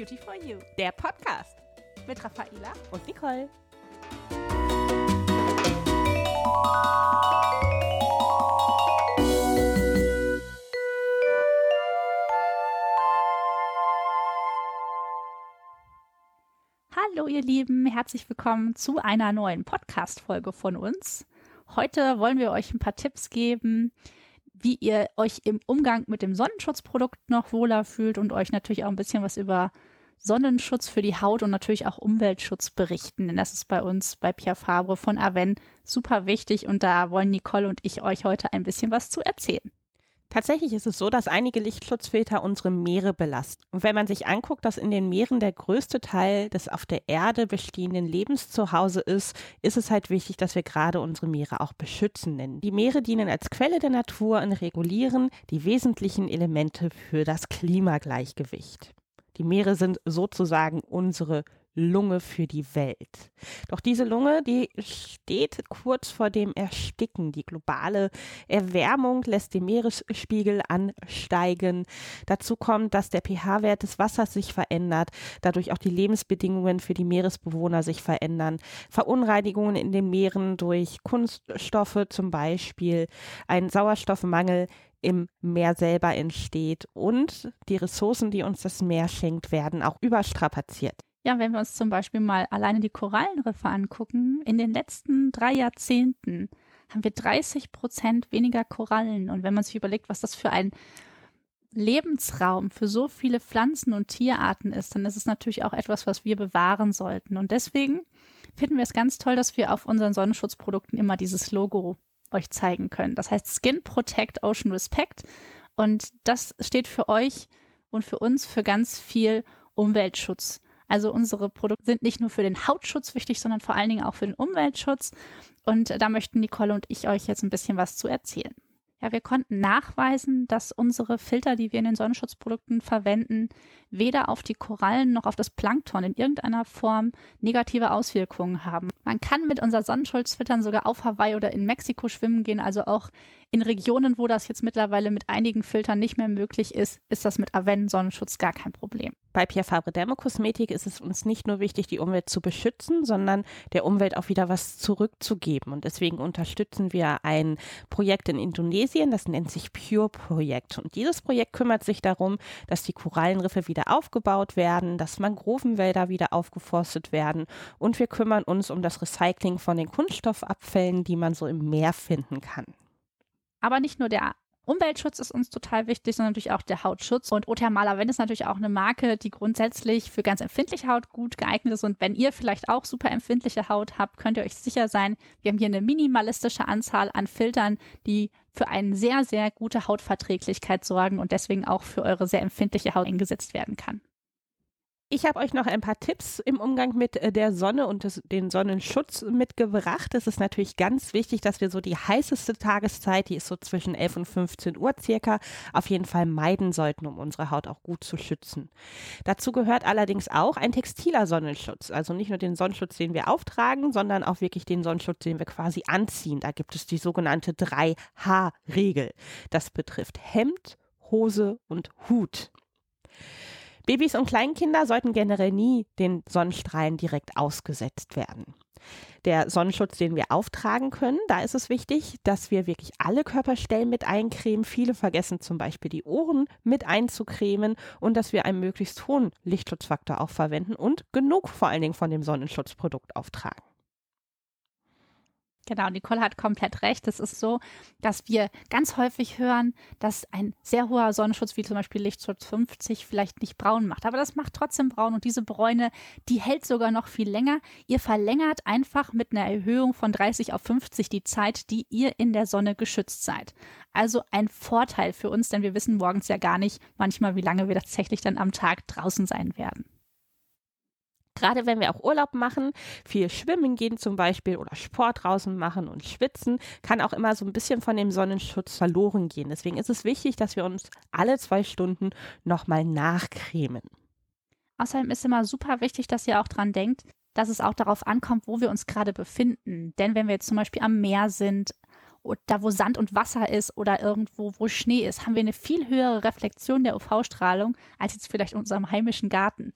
Beauty for You, der Podcast mit Raffaela und Nicole. Hallo ihr Lieben, herzlich willkommen zu einer neuen Podcast-Folge von uns. Heute wollen wir euch ein paar Tipps geben, wie ihr euch im Umgang mit dem Sonnenschutzprodukt noch wohler fühlt und euch natürlich auch ein bisschen was über Sonnenschutz für die Haut und natürlich auch Umweltschutz berichten. Denn das ist bei uns bei Pierre Fabre von Aven super wichtig und da wollen Nicole und ich euch heute ein bisschen was zu erzählen. Tatsächlich ist es so, dass einige Lichtschutzfilter unsere Meere belasten. Und wenn man sich anguckt, dass in den Meeren der größte Teil des auf der Erde bestehenden Lebens zu Hause ist, ist es halt wichtig, dass wir gerade unsere Meere auch beschützen. Denn die Meere dienen als Quelle der Natur und regulieren die wesentlichen Elemente für das Klimagleichgewicht. Die Meere sind sozusagen unsere Lunge für die Welt. Doch diese Lunge, die steht kurz vor dem Ersticken. Die globale Erwärmung lässt den Meeresspiegel ansteigen. Dazu kommt, dass der pH-Wert des Wassers sich verändert, dadurch auch die Lebensbedingungen für die Meeresbewohner sich verändern. Verunreinigungen in den Meeren durch Kunststoffe zum Beispiel, ein Sauerstoffmangel im Meer selber entsteht und die Ressourcen, die uns das Meer schenkt, werden auch überstrapaziert. Ja, wenn wir uns zum Beispiel mal alleine die Korallenriffe angucken, in den letzten drei Jahrzehnten haben wir 30 Prozent weniger Korallen. Und wenn man sich überlegt, was das für ein Lebensraum für so viele Pflanzen und Tierarten ist, dann ist es natürlich auch etwas, was wir bewahren sollten. Und deswegen finden wir es ganz toll, dass wir auf unseren Sonnenschutzprodukten immer dieses Logo euch zeigen können. Das heißt Skin Protect Ocean Respect. Und das steht für euch und für uns für ganz viel Umweltschutz. Also unsere Produkte sind nicht nur für den Hautschutz wichtig, sondern vor allen Dingen auch für den Umweltschutz. Und da möchten Nicole und ich euch jetzt ein bisschen was zu erzählen. Ja, wir konnten nachweisen, dass unsere Filter, die wir in den Sonnenschutzprodukten verwenden, weder auf die Korallen noch auf das Plankton in irgendeiner Form negative Auswirkungen haben. Man kann mit unseren Sonnenschutzfiltern sogar auf Hawaii oder in Mexiko schwimmen gehen, also auch in Regionen, wo das jetzt mittlerweile mit einigen Filtern nicht mehr möglich ist, ist das mit Aven Sonnenschutz gar kein Problem. Bei Pierre Fabre Dermokosmetik ist es uns nicht nur wichtig, die Umwelt zu beschützen, sondern der Umwelt auch wieder was zurückzugeben. Und deswegen unterstützen wir ein Projekt in Indonesien, das nennt sich Pure Projekt. Und dieses Projekt kümmert sich darum, dass die Korallenriffe wieder aufgebaut werden, dass Mangrovenwälder wieder aufgeforstet werden. Und wir kümmern uns um das Recycling von den Kunststoffabfällen, die man so im Meer finden kann. Aber nicht nur der Umweltschutz ist uns total wichtig, sondern natürlich auch der Hautschutz. Und Othermala ist natürlich auch eine Marke, die grundsätzlich für ganz empfindliche Haut gut geeignet ist. Und wenn ihr vielleicht auch super empfindliche Haut habt, könnt ihr euch sicher sein, wir haben hier eine minimalistische Anzahl an Filtern, die für eine sehr, sehr gute Hautverträglichkeit sorgen und deswegen auch für eure sehr empfindliche Haut eingesetzt werden kann. Ich habe euch noch ein paar Tipps im Umgang mit äh, der Sonne und des, den Sonnenschutz mitgebracht. Es ist natürlich ganz wichtig, dass wir so die heißeste Tageszeit, die ist so zwischen 11 und 15 Uhr circa, auf jeden Fall meiden sollten, um unsere Haut auch gut zu schützen. Dazu gehört allerdings auch ein textiler Sonnenschutz. Also nicht nur den Sonnenschutz, den wir auftragen, sondern auch wirklich den Sonnenschutz, den wir quasi anziehen. Da gibt es die sogenannte 3H-Regel. Das betrifft Hemd, Hose und Hut. Babys und Kleinkinder sollten generell nie den Sonnenstrahlen direkt ausgesetzt werden. Der Sonnenschutz, den wir auftragen können, da ist es wichtig, dass wir wirklich alle Körperstellen mit eincremen. Viele vergessen zum Beispiel die Ohren mit einzucremen und dass wir einen möglichst hohen Lichtschutzfaktor auch verwenden und genug vor allen Dingen von dem Sonnenschutzprodukt auftragen. Genau, Nicole hat komplett recht. Es ist so, dass wir ganz häufig hören, dass ein sehr hoher Sonnenschutz, wie zum Beispiel Lichtschutz 50, vielleicht nicht braun macht. Aber das macht trotzdem braun und diese Bräune, die hält sogar noch viel länger. Ihr verlängert einfach mit einer Erhöhung von 30 auf 50 die Zeit, die ihr in der Sonne geschützt seid. Also ein Vorteil für uns, denn wir wissen morgens ja gar nicht manchmal, wie lange wir tatsächlich dann am Tag draußen sein werden. Gerade wenn wir auch Urlaub machen, viel schwimmen gehen zum Beispiel oder Sport draußen machen und schwitzen, kann auch immer so ein bisschen von dem Sonnenschutz verloren gehen. Deswegen ist es wichtig, dass wir uns alle zwei Stunden nochmal nachcremen. Außerdem ist immer super wichtig, dass ihr auch dran denkt, dass es auch darauf ankommt, wo wir uns gerade befinden. Denn wenn wir jetzt zum Beispiel am Meer sind da wo Sand und Wasser ist oder irgendwo, wo Schnee ist, haben wir eine viel höhere Reflexion der UV-Strahlung als jetzt vielleicht in unserem heimischen Garten.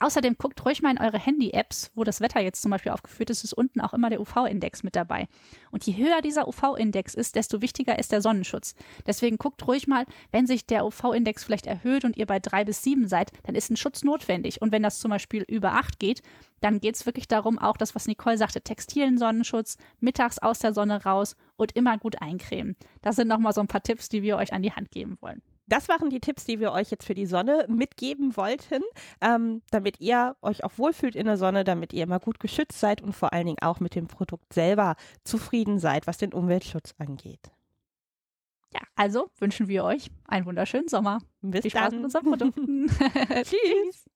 Außerdem guckt ruhig mal in eure Handy-Apps, wo das Wetter jetzt zum Beispiel aufgeführt ist, ist unten auch immer der UV-Index mit dabei. Und je höher dieser UV-Index ist, desto wichtiger ist der Sonnenschutz. Deswegen guckt ruhig mal, wenn sich der UV-Index vielleicht erhöht und ihr bei drei bis sieben seid, dann ist ein Schutz notwendig. Und wenn das zum Beispiel über acht geht, dann geht es wirklich darum, auch das, was Nicole sagte, textilen Sonnenschutz, mittags aus der Sonne raus und immer gut eincremen. Das sind nochmal so ein paar Tipps, die wir euch an die Hand geben wollen. Das waren die Tipps, die wir euch jetzt für die Sonne mitgeben wollten, ähm, damit ihr euch auch wohlfühlt in der Sonne, damit ihr immer gut geschützt seid und vor allen Dingen auch mit dem Produkt selber zufrieden seid, was den Umweltschutz angeht. Ja, also wünschen wir euch einen wunderschönen Sommer. Bis Viel Spaß dann. mit unseren Produkten. Tschüss.